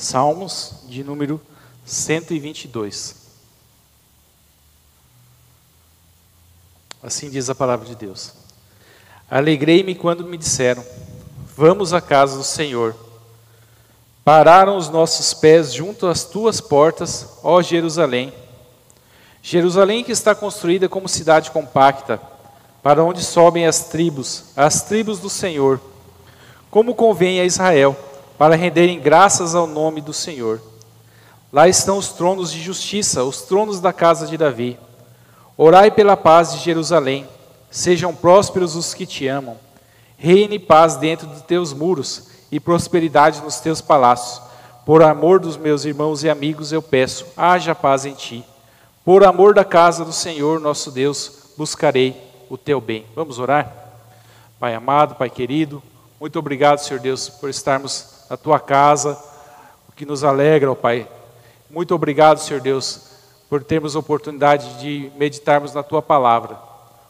Salmos de número 122. Assim diz a palavra de Deus. Alegrei-me quando me disseram: Vamos à casa do Senhor. Pararam os nossos pés junto às tuas portas, ó Jerusalém. Jerusalém que está construída como cidade compacta, para onde sobem as tribos, as tribos do Senhor, como convém a Israel, para renderem graças ao nome do Senhor. Lá estão os tronos de justiça, os tronos da casa de Davi. Orai pela paz de Jerusalém, sejam prósperos os que te amam. Reine paz dentro de teus muros e prosperidade nos teus palácios. Por amor dos meus irmãos e amigos, eu peço, haja paz em ti. Por amor da casa do Senhor, nosso Deus, buscarei o teu bem. Vamos orar? Pai amado, Pai querido, muito obrigado, Senhor Deus, por estarmos na tua casa, o que nos alegra, ó Pai. Muito obrigado, Senhor Deus, por termos oportunidade de meditarmos na tua palavra.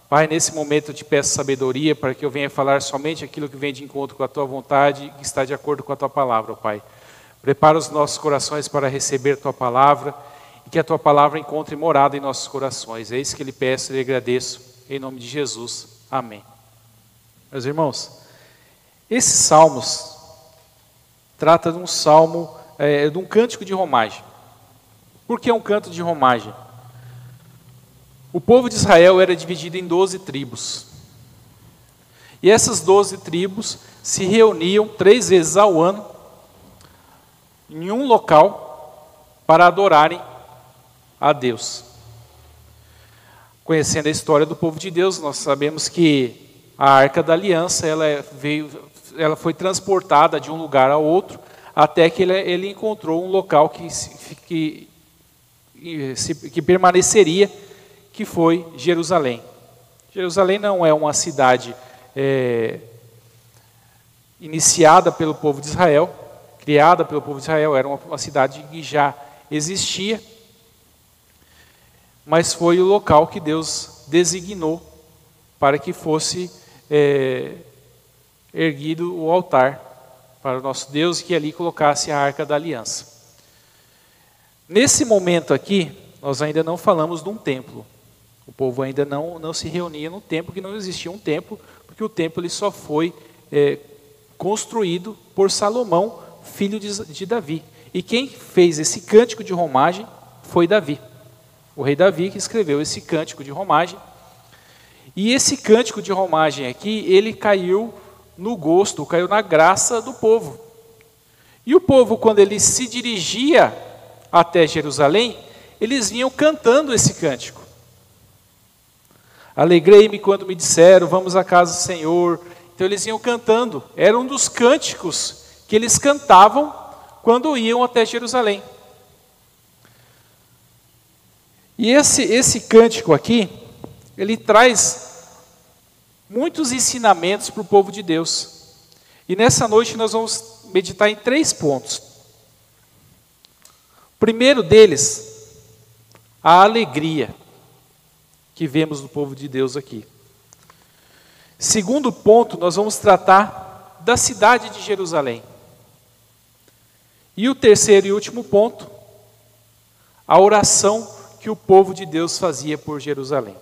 Pai, nesse momento eu te peço sabedoria para que eu venha falar somente aquilo que vem de encontro com a tua vontade e está de acordo com a tua palavra, ó Pai. Prepara os nossos corações para receber a tua palavra e que a tua palavra encontre morada em nossos corações. É isso que lhe peço e lhe agradeço, em nome de Jesus. Amém. Meus irmãos, esses salmos trata de um salmo, é, de um cântico de romagem. Por que é um canto de romagem? O povo de Israel era dividido em doze tribos. E essas doze tribos se reuniam três vezes ao ano em um local para adorarem a Deus. Conhecendo a história do povo de Deus, nós sabemos que a Arca da Aliança ela veio, ela foi transportada de um lugar a outro até que ele, ele encontrou um local que, que, que permaneceria, que foi Jerusalém. Jerusalém não é uma cidade é, iniciada pelo povo de Israel, criada pelo povo de Israel, era uma, uma cidade que já existia, mas foi o local que Deus designou para que fosse é, erguido o altar para o nosso Deus e que ali colocasse a arca da aliança. Nesse momento aqui, nós ainda não falamos de um templo. O povo ainda não, não se reunia no templo, que não existia um templo, porque o templo ele só foi é, construído por Salomão, filho de, de Davi. E quem fez esse cântico de romagem foi Davi. O rei Davi que escreveu esse cântico de romagem. E esse cântico de romagem aqui, ele caiu no gosto, caiu na graça do povo. E o povo, quando ele se dirigia até Jerusalém, eles vinham cantando esse cântico. Alegrei-me quando me disseram, vamos à casa do Senhor. Então eles iam cantando. Era um dos cânticos que eles cantavam quando iam até Jerusalém. E esse, esse cântico aqui, ele traz muitos ensinamentos para o povo de Deus. E nessa noite nós vamos meditar em três pontos. O primeiro deles, a alegria que vemos no povo de Deus aqui. Segundo ponto, nós vamos tratar da cidade de Jerusalém. E o terceiro e último ponto, a oração que o povo de Deus fazia por Jerusalém.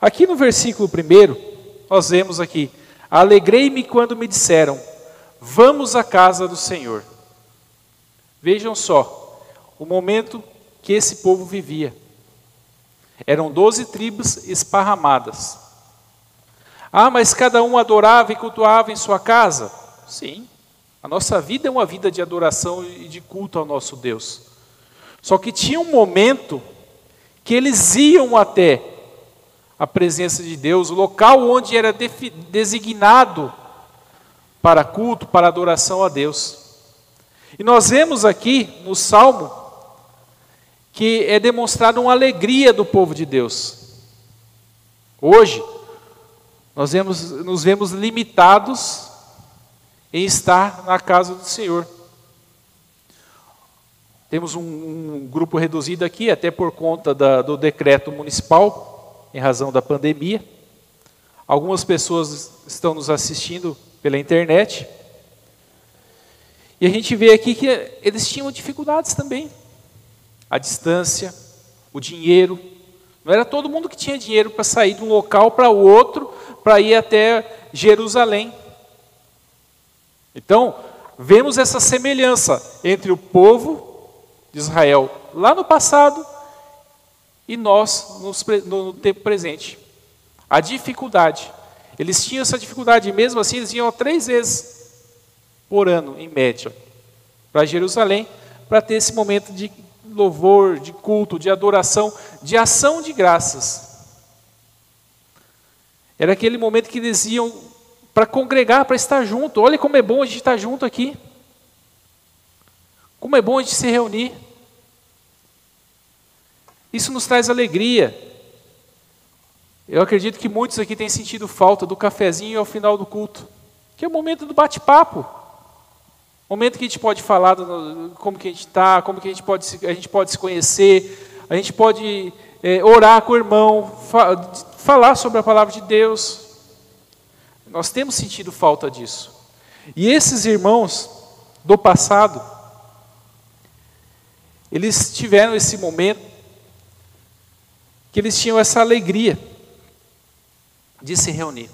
Aqui no versículo 1, nós vemos aqui: Alegrei-me quando me disseram, vamos à casa do Senhor. Vejam só, o momento que esse povo vivia. Eram doze tribos esparramadas. Ah, mas cada um adorava e cultuava em sua casa? Sim, a nossa vida é uma vida de adoração e de culto ao nosso Deus. Só que tinha um momento que eles iam até a presença de Deus, o local onde era designado para culto, para adoração a Deus. E nós vemos aqui no Salmo que é demonstrada uma alegria do povo de Deus. Hoje, nós vemos, nos vemos limitados em estar na casa do Senhor. Temos um, um grupo reduzido aqui, até por conta da, do decreto municipal, em razão da pandemia. Algumas pessoas estão nos assistindo pela internet. E a gente vê aqui que eles tinham dificuldades também. A distância, o dinheiro. Não era todo mundo que tinha dinheiro para sair de um local para o outro, para ir até Jerusalém. Então, vemos essa semelhança entre o povo de Israel lá no passado e nós no tempo presente. A dificuldade. Eles tinham essa dificuldade, mesmo assim eles iam três vezes por ano, em média, para Jerusalém, para ter esse momento de louvor, de culto, de adoração, de ação de graças. Era aquele momento que eles iam para congregar, para estar junto. Olha como é bom a gente estar junto aqui. Como é bom a gente se reunir. Isso nos traz alegria. Eu acredito que muitos aqui têm sentido falta do cafezinho ao final do culto, que é o momento do bate-papo. Momento que a gente pode falar do, como que a gente está, como que a gente pode, a gente pode se conhecer, a gente pode é, orar com o irmão, fa falar sobre a palavra de Deus. Nós temos sentido falta disso. E esses irmãos do passado, eles tiveram esse momento que eles tinham essa alegria de se reunir.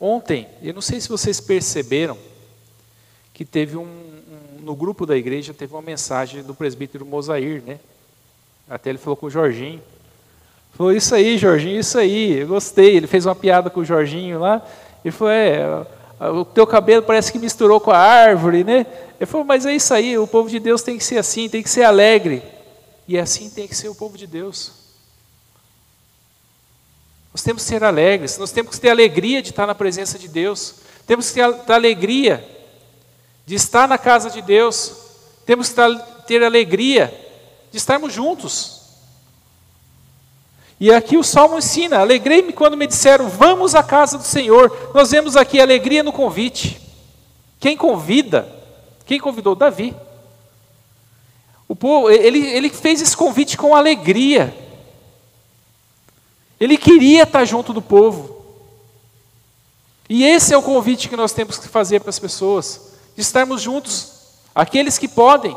Ontem, eu não sei se vocês perceberam, que teve um, um, no grupo da igreja teve uma mensagem do presbítero Mosair, né? Até ele falou com o Jorginho. Falou, isso aí, Jorginho, isso aí, eu gostei. Ele fez uma piada com o Jorginho lá. Ele falou, é, o teu cabelo parece que misturou com a árvore, né? Ele falou, mas é isso aí, o povo de Deus tem que ser assim, tem que ser alegre. E assim tem que ser o povo de Deus. Nós temos que ser alegres, nós temos que ter alegria de estar na presença de Deus, temos que ter alegria de estar na casa de Deus, temos que ter alegria de estarmos juntos. E aqui o Salmo ensina: alegrei-me quando me disseram, vamos à casa do Senhor. Nós vemos aqui alegria no convite. Quem convida? Quem convidou? Davi. O povo, ele, ele fez esse convite com alegria. Ele queria estar junto do povo. E esse é o convite que nós temos que fazer para as pessoas, de estarmos juntos, aqueles que podem.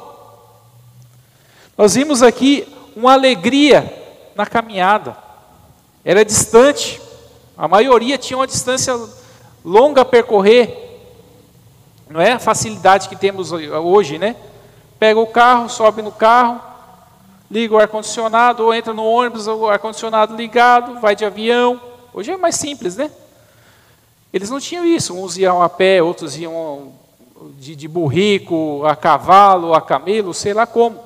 Nós vimos aqui uma alegria na caminhada. Era distante, a maioria tinha uma distância longa a percorrer. Não é a facilidade que temos hoje, né? Pega o carro, sobe no carro, liga o ar-condicionado, ou entra no ônibus, o ar-condicionado ligado, vai de avião. Hoje é mais simples, né? Eles não tinham isso, uns iam a pé, outros iam de, de burrico, a cavalo, a camelo, sei lá como.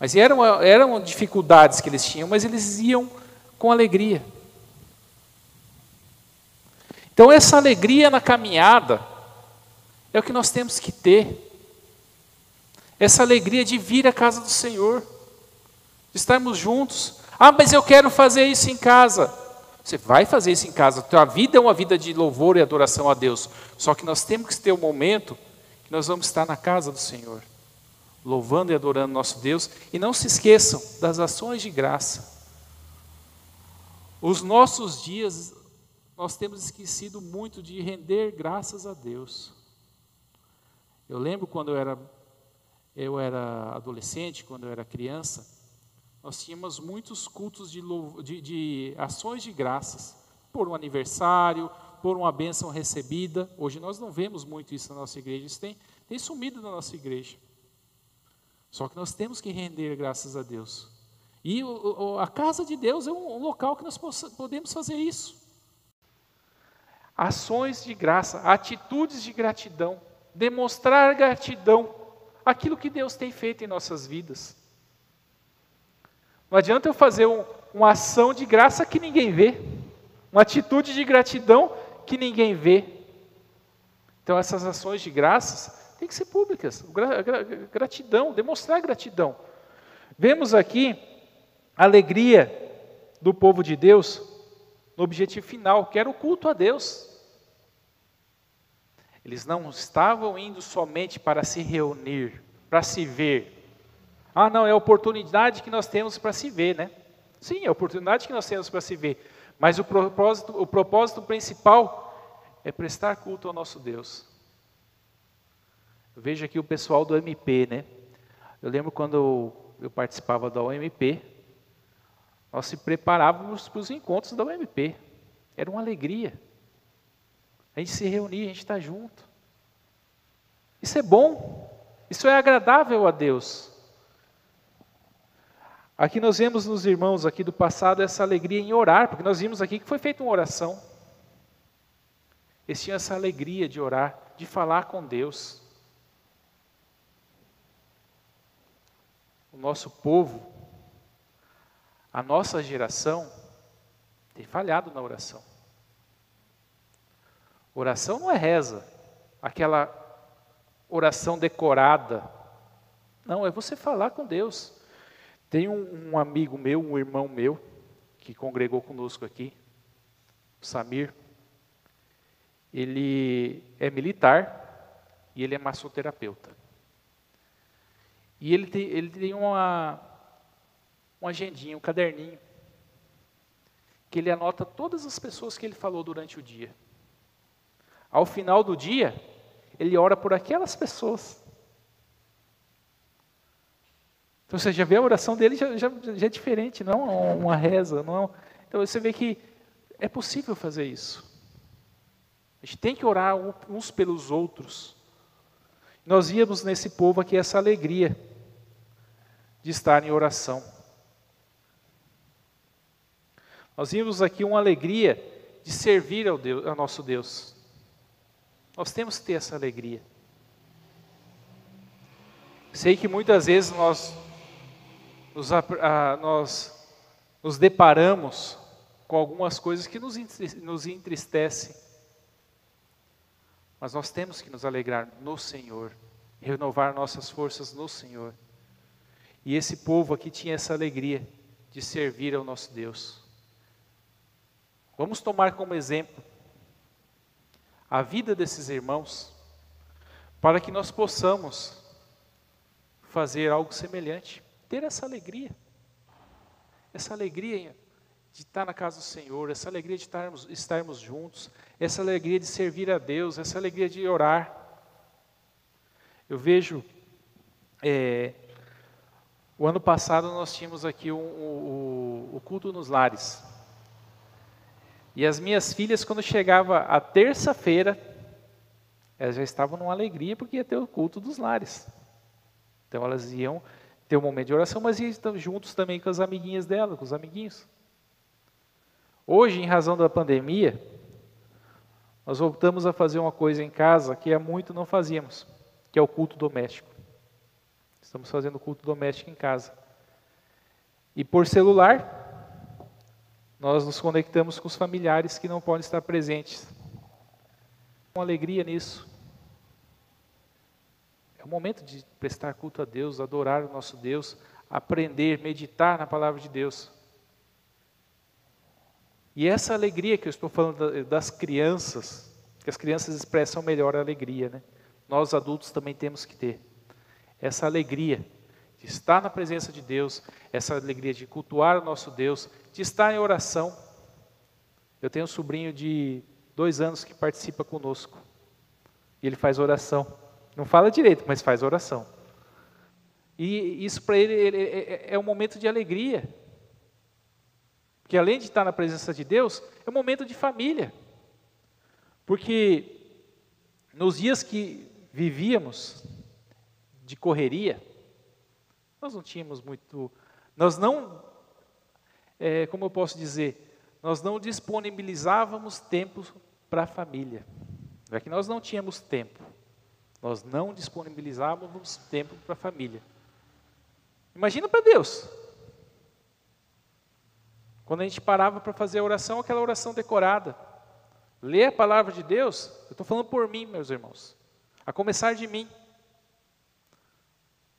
Mas eram, eram dificuldades que eles tinham, mas eles iam com alegria. Então, essa alegria na caminhada é o que nós temos que ter. Essa alegria de vir à casa do Senhor estarmos juntos. Ah, mas eu quero fazer isso em casa. Você vai fazer isso em casa. A vida é uma vida de louvor e adoração a Deus. Só que nós temos que ter um momento que nós vamos estar na casa do Senhor, louvando e adorando nosso Deus. E não se esqueçam das ações de graça. Os nossos dias, nós temos esquecido muito de render graças a Deus. Eu lembro quando eu era, eu era adolescente, quando eu era criança, nós tínhamos muitos cultos de, de, de ações de graças, por um aniversário, por uma bênção recebida. Hoje nós não vemos muito isso na nossa igreja, isso tem, tem sumido na nossa igreja. Só que nós temos que render graças a Deus. E o, a casa de Deus é um, um local que nós podemos fazer isso. Ações de graça, atitudes de gratidão, demonstrar gratidão, aquilo que Deus tem feito em nossas vidas. Não adianta eu fazer um, uma ação de graça que ninguém vê, uma atitude de gratidão que ninguém vê. Então, essas ações de graças têm que ser públicas. Gratidão, demonstrar gratidão. Vemos aqui a alegria do povo de Deus no objetivo final, que era o culto a Deus. Eles não estavam indo somente para se reunir, para se ver, ah, não, é a oportunidade que nós temos para se ver, né? Sim, é a oportunidade que nós temos para se ver. Mas o propósito, o propósito principal é prestar culto ao nosso Deus. Eu vejo aqui o pessoal do MP, né? Eu lembro quando eu, participava da OMP, nós se preparávamos para os encontros da UMP. Era uma alegria. A gente se reunia, a gente está junto. Isso é bom. Isso é agradável a Deus. Aqui nós vemos nos irmãos aqui do passado essa alegria em orar, porque nós vimos aqui que foi feita uma oração. Eles tinham essa alegria de orar, de falar com Deus. O nosso povo a nossa geração tem falhado na oração. Oração não é reza, aquela oração decorada. Não, é você falar com Deus. Tem um, um amigo meu, um irmão meu, que congregou conosco aqui, o Samir. Ele é militar e ele é massoterapeuta. E ele tem, ele tem uma, um agendinho, um caderninho, que ele anota todas as pessoas que ele falou durante o dia. Ao final do dia, ele ora por aquelas pessoas. Então você já vê a oração dele já, já, já é diferente, não é uma reza, não. É então você vê que é possível fazer isso. A gente tem que orar uns pelos outros. Nós víamos nesse povo aqui essa alegria de estar em oração. Nós vimos aqui uma alegria de servir ao, Deus, ao nosso Deus. Nós temos que ter essa alegria. Sei que muitas vezes nós nos, nós nos deparamos com algumas coisas que nos, nos entristecem. Mas nós temos que nos alegrar no Senhor, renovar nossas forças no Senhor. E esse povo aqui tinha essa alegria de servir ao nosso Deus. Vamos tomar como exemplo a vida desses irmãos, para que nós possamos fazer algo semelhante, ter essa alegria, essa alegria de estar na casa do Senhor, essa alegria de estarmos, estarmos juntos, essa alegria de servir a Deus, essa alegria de orar. Eu vejo, é, o ano passado nós tínhamos aqui um, o, o culto nos lares. E as minhas filhas, quando chegava a terça-feira, elas já estavam numa alegria porque ia ter o culto dos lares. Então elas iam ter um momento de oração, mas iam juntos também com as amiguinhas dela, com os amiguinhos. Hoje, em razão da pandemia, nós voltamos a fazer uma coisa em casa que há muito não fazíamos, que é o culto doméstico. Estamos fazendo culto doméstico em casa. E por celular, nós nos conectamos com os familiares que não podem estar presentes. Com alegria nisso. É o momento de prestar culto a Deus, adorar o nosso Deus, aprender, meditar na palavra de Deus. E essa alegria que eu estou falando das crianças, que as crianças expressam melhor a alegria, né? Nós adultos também temos que ter essa alegria de estar na presença de Deus, essa alegria de cultuar o nosso Deus, de estar em oração. Eu tenho um sobrinho de dois anos que participa conosco. E ele faz oração. Não fala direito, mas faz oração. E isso para ele, ele é, é, é um momento de alegria. Porque além de estar na presença de Deus, é um momento de família. Porque nos dias que vivíamos de correria, nós não tínhamos muito. Nós não, é, como eu posso dizer, nós não disponibilizávamos tempo para a família. Não é que nós não tínhamos tempo, nós não disponibilizávamos tempo para a família. Imagina para Deus. Quando a gente parava para fazer a oração, aquela oração decorada. Ler a palavra de Deus, eu estou falando por mim, meus irmãos. A começar de mim.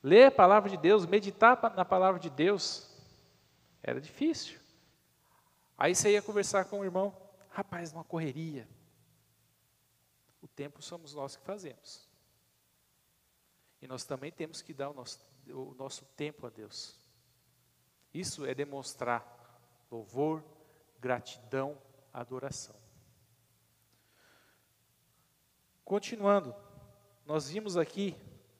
Ler a palavra de Deus, meditar na palavra de Deus, era difícil. Aí você ia conversar com o irmão, rapaz, numa correria. O tempo somos nós que fazemos. E nós também temos que dar o nosso, o nosso tempo a Deus. Isso é demonstrar louvor, gratidão, adoração. Continuando, nós vimos aqui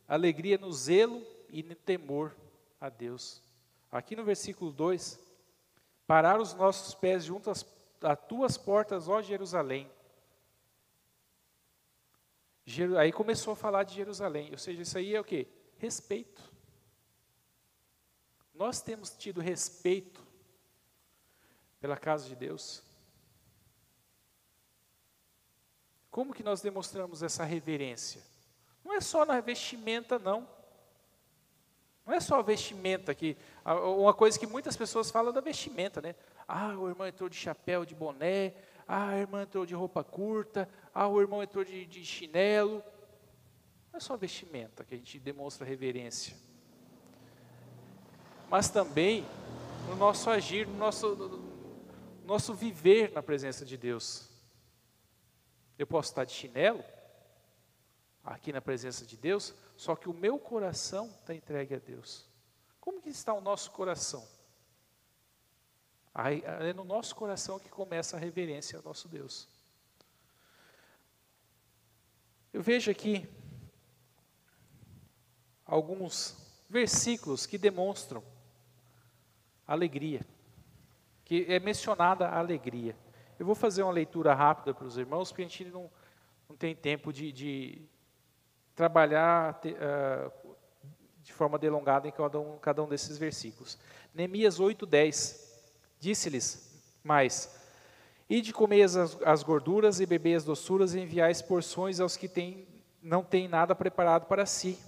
alegria no zelo e no temor a Deus. Aqui no versículo 2, parar os nossos pés junto às, às tuas portas, ó Jerusalém. Aí começou a falar de Jerusalém, ou seja, isso aí é o que? Respeito. Nós temos tido respeito pela casa de Deus. Como que nós demonstramos essa reverência? Não é só na vestimenta, não. Não é só a vestimenta que. Uma coisa que muitas pessoas falam da vestimenta, né? Ah, o irmão entrou de chapéu, de boné. Ah, a irmã entrou de roupa curta. Ah, o irmão entrou de, de chinelo. Não é só vestimenta que a gente demonstra reverência. Mas também no nosso agir, no nosso, no nosso viver na presença de Deus. Eu posso estar de chinelo, aqui na presença de Deus, só que o meu coração está entregue a Deus. Como que está o nosso coração? É no nosso coração que começa a reverência ao nosso Deus. Eu vejo aqui alguns versículos que demonstram alegria, que é mencionada a alegria. Eu vou fazer uma leitura rápida para os irmãos, porque a gente não, não tem tempo de, de trabalhar uh, de forma delongada em cada um, cada um desses versículos. Neemias 8,10 Disse-lhes mais: Ide comer as, as gorduras e beber as doçuras e enviais porções aos que têm, não têm nada preparado para si,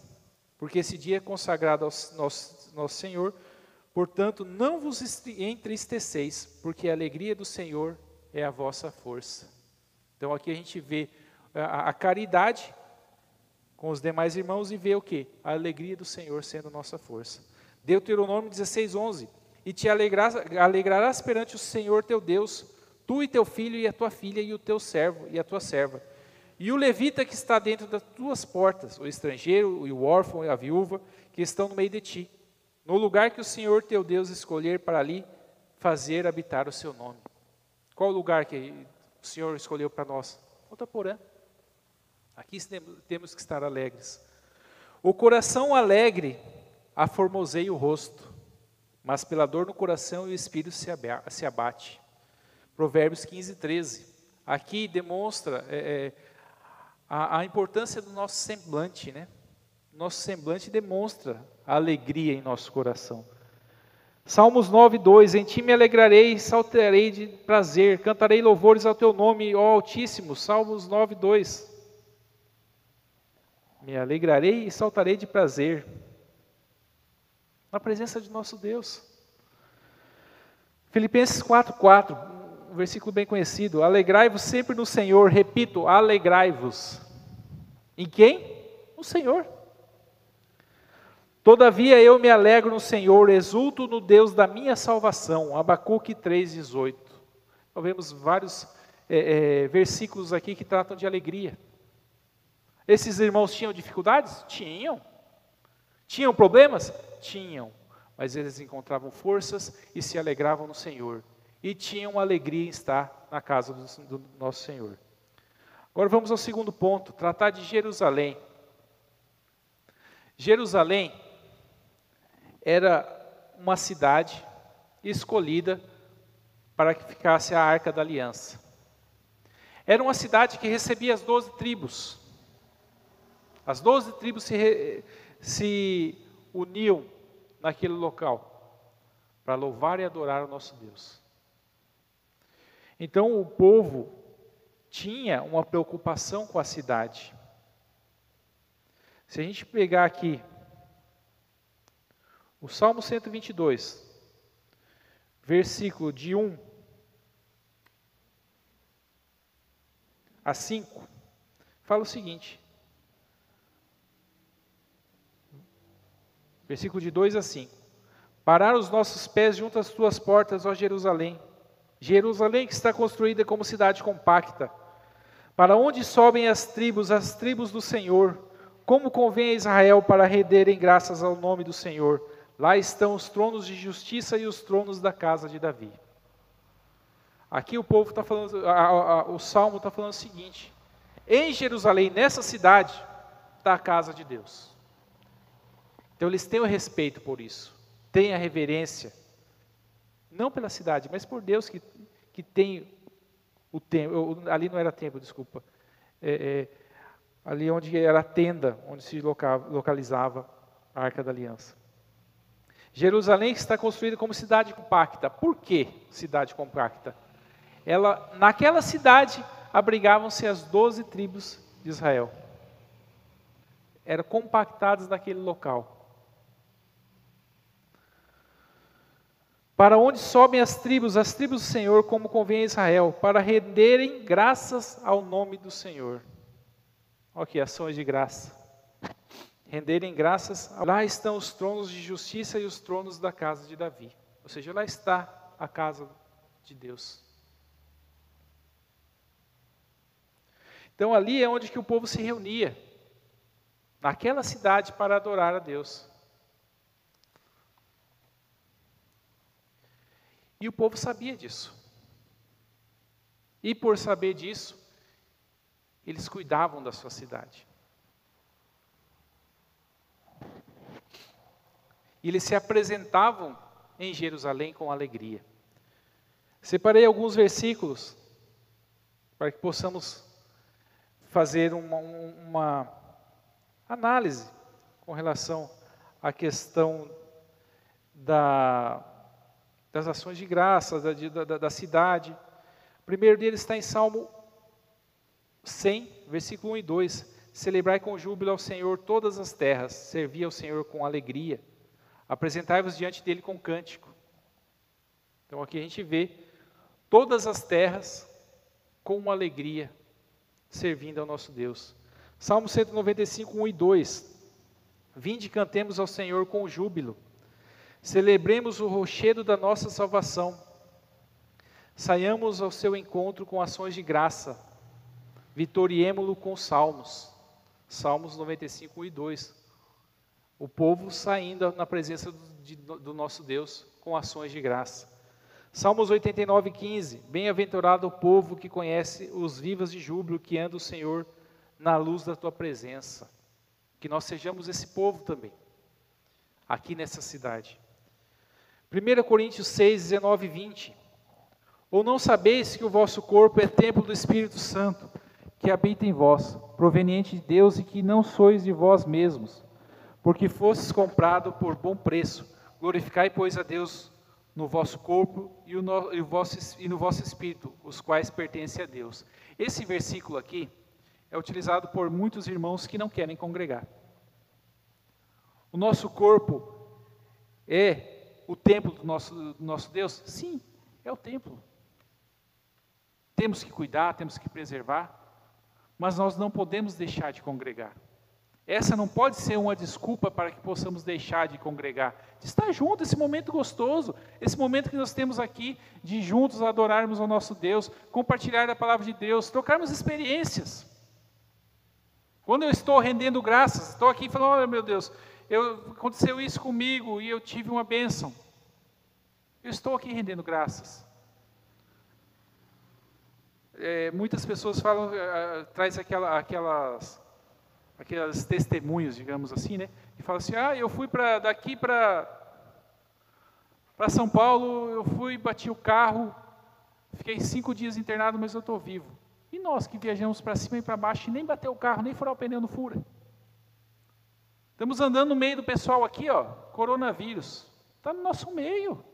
porque esse dia é consagrado ao nosso, nosso Senhor. Portanto, não vos entristeceis, porque a alegria do Senhor é a vossa força. Então aqui a gente vê a, a caridade com os demais irmãos e vê o que? A alegria do Senhor sendo nossa força. Deuteronômio 16, 11. E te alegrarás, alegrarás perante o Senhor teu Deus, tu e teu filho e a tua filha e o teu servo e a tua serva. E o levita que está dentro das tuas portas, o estrangeiro e o órfão e a viúva, que estão no meio de ti, no lugar que o Senhor teu Deus escolher para ali fazer habitar o seu nome. Qual o lugar que o Senhor escolheu para nós? Volta Porã. Aqui temos que estar alegres. O coração alegre aformoseia o rosto, mas pela dor no coração o espírito se abate. Provérbios 15, 13. Aqui demonstra é, é, a, a, importância do nosso semblante, né? Nosso semblante demonstra a alegria em nosso coração. Salmos 9, 2: Em ti me alegrarei, saltarei de prazer, cantarei louvores ao teu nome, ó Altíssimo. Salmos 9, 2. Me alegrarei e saltarei de prazer na presença de nosso Deus. Filipenses 4:4, um versículo bem conhecido. Alegrai-vos sempre no Senhor, repito, alegrai-vos. Em quem? No Senhor. Todavia eu me alegro no Senhor, exulto no Deus da minha salvação. Abacuque 3,18. Nós vemos vários é, é, versículos aqui que tratam de alegria. Esses irmãos tinham dificuldades? Tinham. Tinham problemas? Tinham. Mas eles encontravam forças e se alegravam no Senhor. E tinham alegria em estar na casa do, do nosso Senhor. Agora vamos ao segundo ponto: tratar de Jerusalém. Jerusalém era uma cidade escolhida para que ficasse a arca da aliança. Era uma cidade que recebia as doze tribos. As doze tribos se, se uniam naquele local para louvar e adorar o nosso Deus. Então o povo tinha uma preocupação com a cidade. Se a gente pegar aqui o Salmo 122, versículo de 1 a 5, fala o seguinte: Versículo de 2 a 5. Parar os nossos pés junto às tuas portas, ó Jerusalém. Jerusalém que está construída como cidade compacta. Para onde sobem as tribos, as tribos do Senhor? Como convém a Israel para renderem graças ao nome do Senhor? Lá estão os tronos de justiça e os tronos da casa de Davi. Aqui o povo está falando, a, a, o salmo está falando o seguinte: em Jerusalém, nessa cidade, da casa de Deus. Então eles têm o respeito por isso, têm a reverência, não pela cidade, mas por Deus que, que tem o templo, ali não era templo, desculpa, é, é, ali onde era a tenda, onde se localizava a Arca da Aliança. Jerusalém está construída como cidade compacta. Por que cidade compacta? Ela, naquela cidade abrigavam-se as doze tribos de Israel. Eram compactadas naquele local. Para onde sobem as tribos, as tribos do Senhor, como convém a Israel, para renderem graças ao nome do Senhor. Ok, ações de graça. Renderem graças. Lá estão os tronos de justiça e os tronos da casa de Davi. Ou seja, lá está a casa de Deus. Então ali é onde que o povo se reunia, naquela cidade para adorar a Deus. E o povo sabia disso. E por saber disso, eles cuidavam da sua cidade. E eles se apresentavam em Jerusalém com alegria. Separei alguns versículos para que possamos fazer uma, uma análise com relação à questão da, das ações de graça, da, da, da cidade. O primeiro deles está em Salmo 100, versículo 1 e 2. Celebrai com júbilo ao Senhor todas as terras, servi ao Senhor com alegria, apresentai-vos diante dele com cântico. Então aqui a gente vê todas as terras com alegria, servindo ao nosso Deus. Salmo 195, 1 e 2. Vinde cantemos ao Senhor com júbilo. Celebremos o rochedo da nossa salvação. Saiamos ao seu encontro com ações de graça. Vitoriemo-lo com salmos. Salmos 95, 1 e 2. O povo saindo na presença do, nosso Deus com ações de graça. Salmos 89, 15. Bem-aventurado o povo que conhece os vivas de júbilo, que anda o Senhor na luz da tua presença. Que nós sejamos esse povo também, aqui nessa cidade. 1 Coríntios 6, 19 e 20. Ou não sabeis que o vosso corpo é templo do Espírito Santo, que habita em vós, proveniente de Deus e que não sois de vós mesmos, porque fostes comprado por bom preço. Glorificai, pois, a Deus no vosso corpo e, no, e, vosso, e no vosso espírito, os quais pertencem a Deus. Esse versículo aqui é utilizado por muitos irmãos que não querem congregar. O nosso corpo é o templo do nosso, do nosso Deus? Sim, é o templo. Temos que cuidar, temos que preservar, mas nós não podemos deixar de congregar. Essa não pode ser uma desculpa para que possamos deixar de congregar, de estar junto, esse momento gostoso, esse momento que nós temos aqui de juntos adorarmos ao nosso Deus, compartilhar a palavra de Deus, trocarmos experiências. Quando eu estou rendendo graças, estou aqui falando, olha meu Deus, eu, aconteceu isso comigo e eu tive uma bênção. Eu estou aqui rendendo graças. É, muitas pessoas falam, uh, traz aquela, aquelas aqueles testemunhos, digamos assim, né? E fala assim: ah, eu fui para daqui para para São Paulo, eu fui, bati o carro, fiquei cinco dias internado, mas eu estou vivo. E nós que viajamos para cima e para baixo e nem bateu o carro, nem furar o pneu no fura. Estamos andando no meio do pessoal aqui, ó, coronavírus. Está no nosso meio.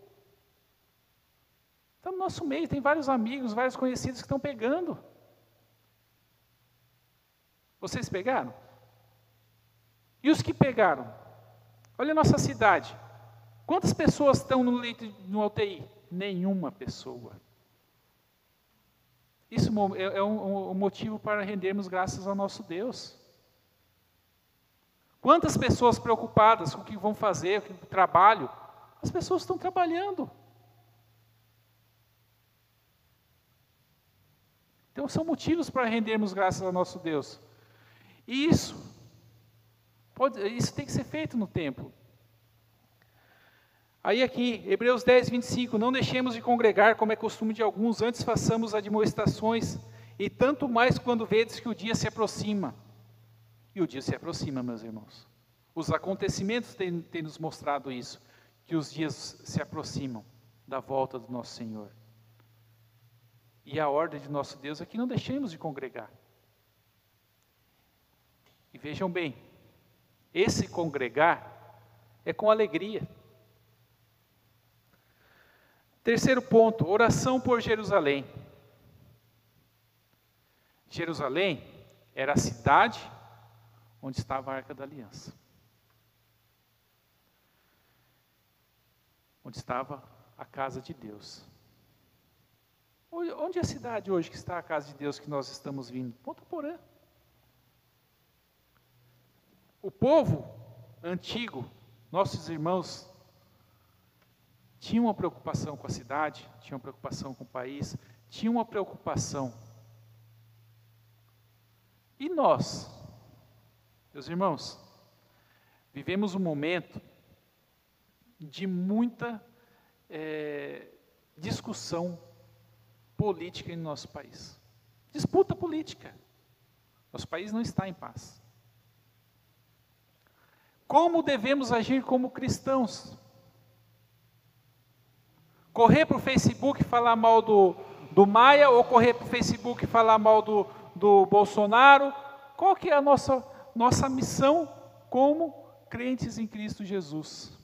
Está no nosso meio, tem vários amigos, vários conhecidos que estão pegando. Vocês pegaram? E os que pegaram? Olha a nossa cidade. Quantas pessoas estão no leito no UTI? Nenhuma pessoa. Isso é, é um, motivo para rendermos graças ao nosso Deus. Quantas pessoas preocupadas com o que vão fazer, com o trabalho? As pessoas estão trabalhando. Então são motivos para rendermos graças ao nosso Deus. E isso Pode, isso tem que ser feito no templo. Aí aqui, Hebreus 10, 25, não deixemos de congregar como é costume de alguns, antes façamos admoestações, e tanto mais quando vedes que o dia se aproxima. E o dia se aproxima, meus irmãos. Os acontecimentos têm, têm nos mostrado isso, que os dias se aproximam da volta do nosso Senhor. E a ordem de nosso Deus é que não deixemos de congregar. E vejam bem, esse congregar é com alegria. Terceiro ponto, oração por Jerusalém. Jerusalém era a cidade onde estava a Arca da Aliança. Onde estava a casa de Deus. Onde é a cidade hoje que está a casa de Deus que nós estamos vindo? Ponta Porã. O povo antigo, nossos irmãos, tinham uma preocupação com a cidade, tinham uma preocupação com o país, tinham uma preocupação. E nós, meus irmãos, vivemos um momento de muita é, discussão política em nosso país. Disputa política. Nosso país não está em paz. Como devemos agir como cristãos? Correr para o Facebook falar mal do, do Maia ou correr para o Facebook falar mal do, do Bolsonaro? Qual que é a nossa, nossa missão como crentes em Cristo Jesus?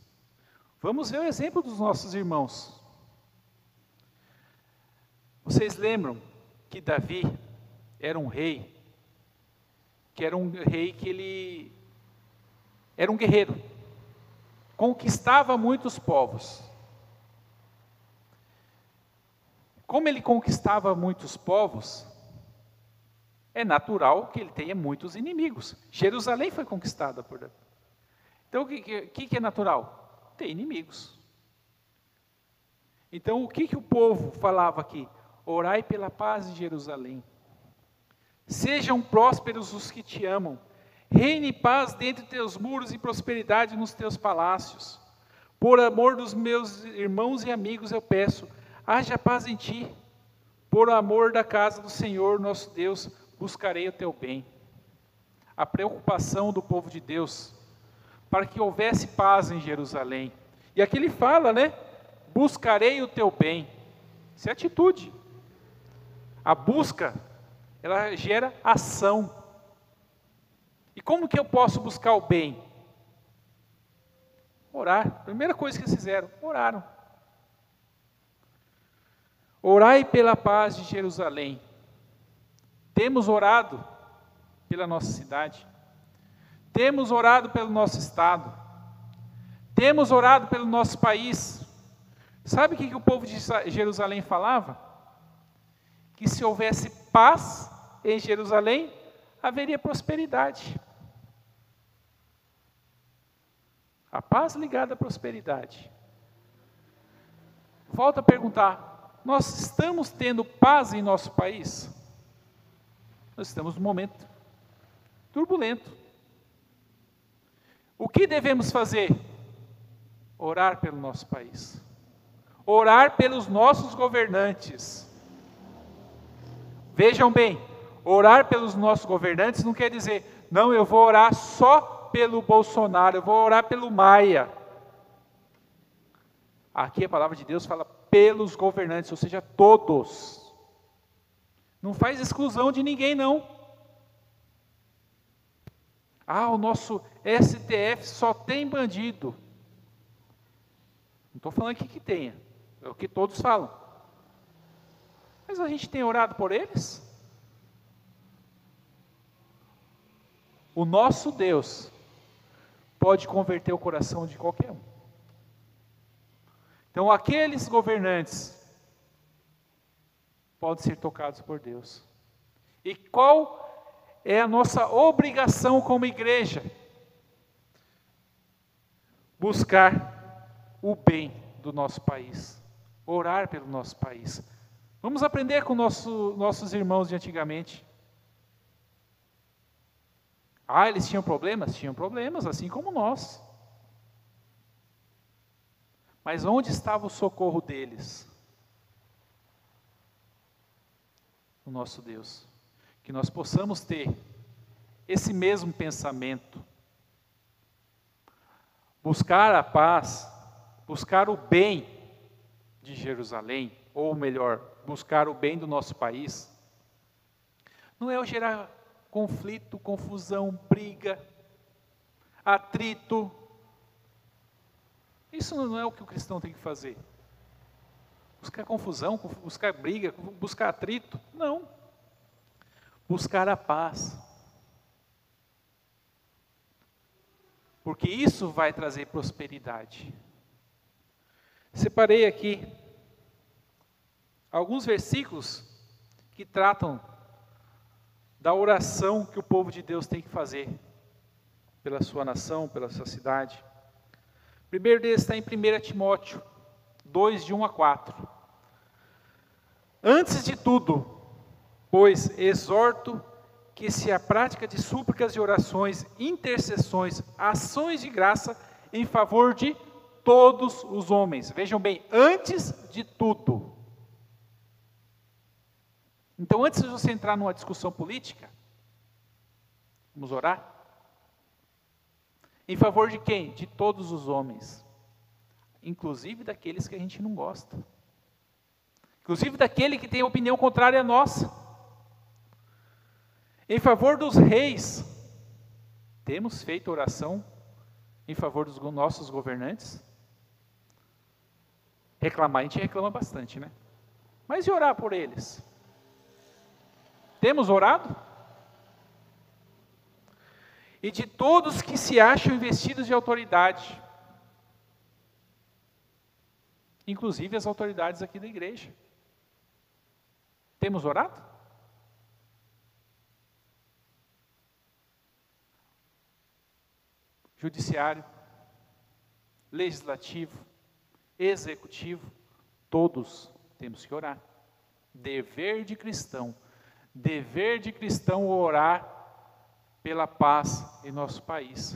Vamos ver o exemplo dos nossos irmãos. Vocês lembram que Davi era um rei, que era um rei que ele era um guerreiro, conquistava muitos povos. Como ele conquistava muitos povos, é natural que ele tenha muitos inimigos. Jerusalém foi conquistada por Davi. Então, o que, que, que é natural? ter inimigos. Então, o que, que o povo falava aqui? Orai pela paz de Jerusalém. Sejam prósperos os que te amam. Reine paz dentro de teus muros e prosperidade nos teus palácios. Por amor dos meus irmãos e amigos eu peço, haja paz em ti. Por amor da casa do Senhor nosso Deus, buscarei o teu bem. A preocupação do povo de Deus para que houvesse paz em Jerusalém. E aqui ele fala, né? Buscarei o teu bem. Isso é atitude. A busca, ela gera ação. E como que eu posso buscar o bem? Orar. Primeira coisa que eles fizeram, oraram. Orai pela paz de Jerusalém. Temos orado pela nossa cidade. Temos orado pelo nosso Estado. Temos orado pelo nosso país. Sabe o que, o povo de Jerusalém falava? Que se houvesse paz em Jerusalém, haveria prosperidade. A paz ligada à prosperidade. Volto a perguntar: nós estamos tendo paz em nosso país? Nós estamos num momento turbulento. O que devemos fazer? Orar pelo nosso país. Orar pelos nossos governantes. Vejam bem, orar pelos nossos governantes não quer dizer, não, eu vou orar só pelo Bolsonaro, eu vou orar pelo Maia. Aqui a palavra de Deus fala pelos governantes, ou seja, todos. Não faz exclusão de ninguém, não. Ah, o nosso STF só tem bandido. Não estou falando aqui que tenha, é o que todos falam. Mas a gente tem orado por eles? O nosso Deus pode converter o coração de qualquer um. Então, aqueles governantes podem ser tocados por Deus. E qual é a nossa obrigação como igreja buscar o bem do nosso país, orar pelo nosso país. Vamos aprender com nosso, nossos irmãos de antigamente. Ah, eles tinham problemas? Tinham problemas, assim como nós. Mas onde estava o socorro deles? O nosso Deus que nós possamos ter esse mesmo pensamento. Buscar a paz, buscar o bem de Jerusalém, ou melhor, buscar o bem do nosso país, não é gerar conflito, confusão, briga, atrito. Isso não é o que o cristão tem que fazer. Buscar confusão, buscar briga, buscar atrito. Não. Buscar a paz. Porque isso vai trazer prosperidade. Separei aqui alguns versículos que tratam da oração que o povo de Deus tem que fazer pela sua nação, pela sua cidade. O primeiro deles está em 1 Timóteo 2, de 1 a 4. Antes de tudo, pois exorto que se a prática de súplicas e orações, intercessões, ações de graça em favor de todos os homens. Vejam bem, antes de tudo. Então, antes de você entrar numa discussão política, vamos orar? Em favor de quem? De todos os homens, inclusive daqueles que a gente não gosta, inclusive daquele que tem opinião contrária à nossa. Em favor dos reis, temos feito oração em favor dos nossos governantes? Reclamar, a gente reclama bastante, né? Mas e orar por eles? Temos orado? E de todos que se acham investidos de autoridade, inclusive as autoridades aqui da igreja. Temos orado? Judiciário, legislativo, executivo, todos temos que orar. Dever de cristão Dever de cristão orar pela paz em nosso país.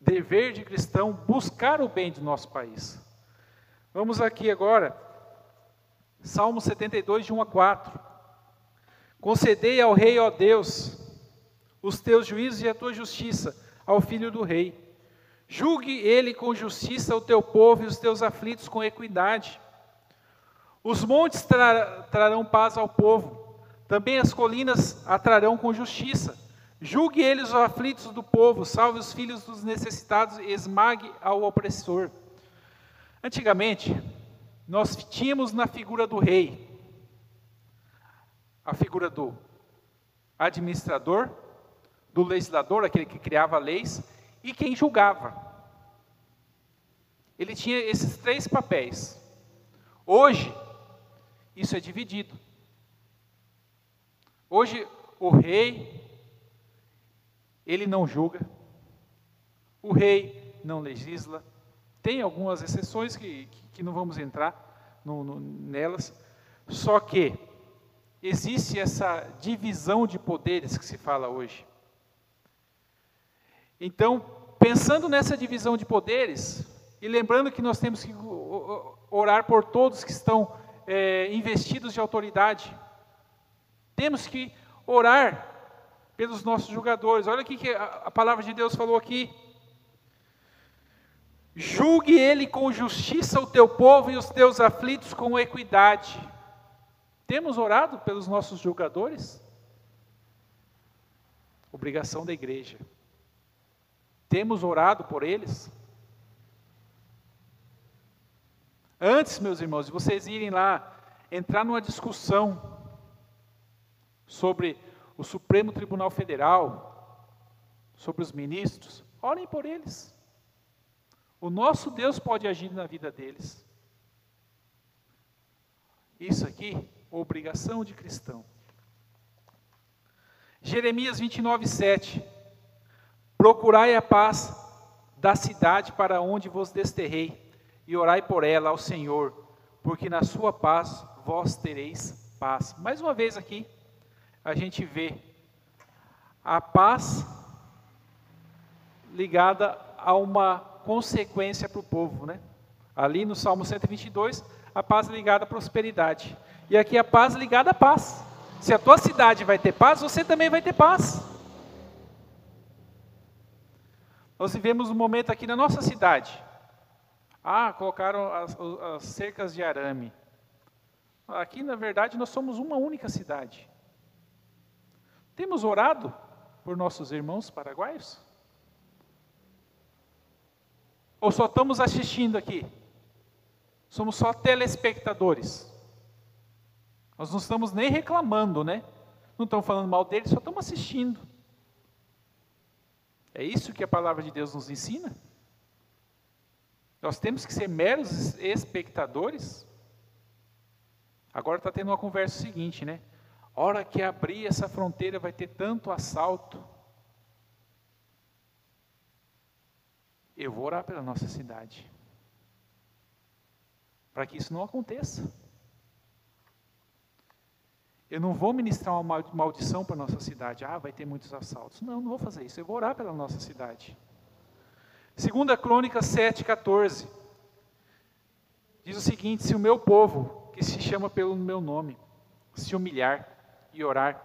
Dever de cristão buscar o bem do nosso país. Vamos aqui agora, Salmo 72, de 1 a 4. Concedei ao rei, ó Deus, os teus juízos e a tua justiça ao filho do rei. Julgue ele com justiça o teu povo e os teus aflitos com equidade. Os montes tra trarão paz ao povo, também as colinas atrarão com justiça. Julgue eles os aflitos do povo, salve os filhos dos necessitados e esmague ao opressor. Antigamente, nós tínhamos na figura do rei a figura do administrador, do legislador, aquele que criava leis, e quem julgava. Ele tinha esses três papéis. Hoje, isso é dividido. Hoje, o rei, ele não julga, o rei não legisla, tem algumas exceções que, que, que não vamos entrar no, no, nelas, só que existe essa divisão de poderes que se fala hoje. Então, pensando nessa divisão de poderes, e lembrando que nós temos que orar por todos que estão é, investidos de autoridade. Temos que orar pelos nossos julgadores. Olha o que a palavra de Deus falou aqui. Julgue ele com justiça o teu povo e os teus aflitos com equidade. Temos orado pelos nossos julgadores? Obrigação da igreja. Temos orado por eles? Antes, meus irmãos, de vocês irem lá entrar numa discussão sobre o Supremo Tribunal Federal, sobre os ministros, orem por eles. O nosso Deus pode agir na vida deles. Isso aqui, obrigação de cristão. Jeremias 29, 7. Procurai a paz da cidade para onde vos desterrei e orai por ela ao Senhor, porque na sua paz vós tereis paz. Mais uma vez aqui, a gente vê a paz ligada a uma consequência para o povo. Né? Ali no Salmo 122, a paz ligada à prosperidade. E aqui a paz ligada à paz. Se a tua cidade vai ter paz, você também vai ter paz. Nós vivemos um momento aqui na nossa cidade. Ah, colocaram as, as cercas de arame. Aqui, na verdade, nós somos uma única cidade. Temos orado por nossos irmãos paraguaios? Ou só estamos assistindo aqui? Somos só telespectadores. Nós não estamos nem reclamando, né? Não estamos falando mal deles, só estamos assistindo. É isso que a palavra de Deus nos ensina? Nós temos que ser meros espectadores? Agora está tendo uma conversa seguinte, né? hora que abrir essa fronteira vai ter tanto assalto. Eu vou orar pela nossa cidade. Para que isso não aconteça. Eu não vou ministrar uma maldição para a nossa cidade. Ah, vai ter muitos assaltos. Não, não vou fazer isso. Eu vou orar pela nossa cidade. Segunda Crônica 7,14. Diz o seguinte, se o meu povo, que se chama pelo meu nome, se humilhar e orar,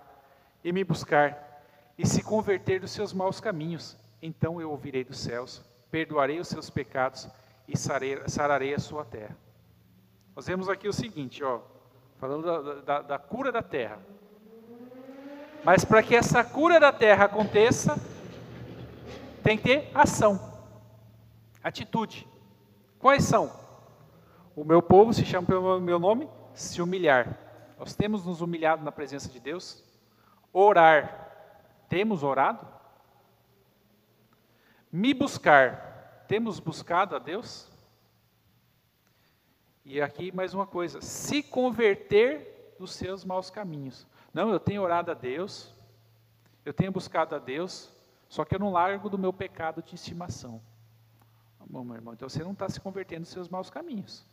e me buscar, e se converter dos seus maus caminhos, então eu ouvirei dos céus, perdoarei os seus pecados e sararei a sua terra. Nós vemos aqui o seguinte, ó, falando da, da, da cura da terra. Mas para que essa cura da terra aconteça, tem que ter ação, atitude. Quais são? O meu povo se chama pelo meu nome, se humilhar. Nós temos nos humilhado na presença de Deus? Orar. Temos orado? Me buscar. Temos buscado a Deus? E aqui mais uma coisa: se converter dos seus maus caminhos. Não, eu tenho orado a Deus, eu tenho buscado a Deus, só que eu não largo do meu pecado de estimação. Bom, meu irmão, então você não está se convertendo dos seus maus caminhos.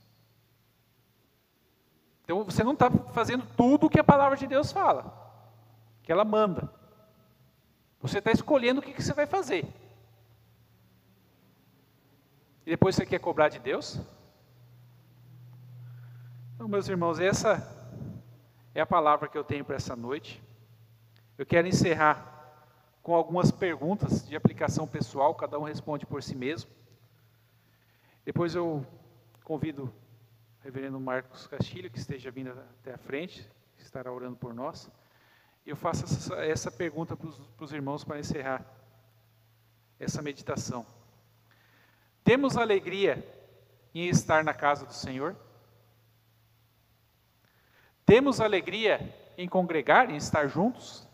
Então você não está fazendo tudo o que a palavra de Deus fala, que ela manda. Você está escolhendo o que, que você vai fazer. E depois você quer cobrar de Deus? Então, meus irmãos, essa é a palavra que eu tenho para essa noite. Eu quero encerrar com algumas perguntas de aplicação pessoal, cada um responde por si mesmo. Depois eu convido o reverendo Marcos Castilho, que esteja vindo até a frente, que estará orando por nós. Eu faço essa pergunta para os irmãos para encerrar essa meditação. Temos alegria em estar na casa do Senhor? Temos alegria em congregar, em estar juntos?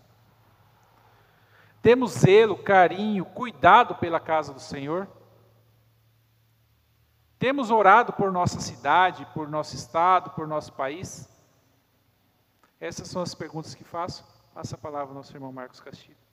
Temos zelo, carinho, cuidado pela casa do Senhor? Temos orado por nossa cidade, por nosso estado, por nosso país? Essas são as perguntas que faço. Passa a palavra ao nosso irmão Marcos Castilho.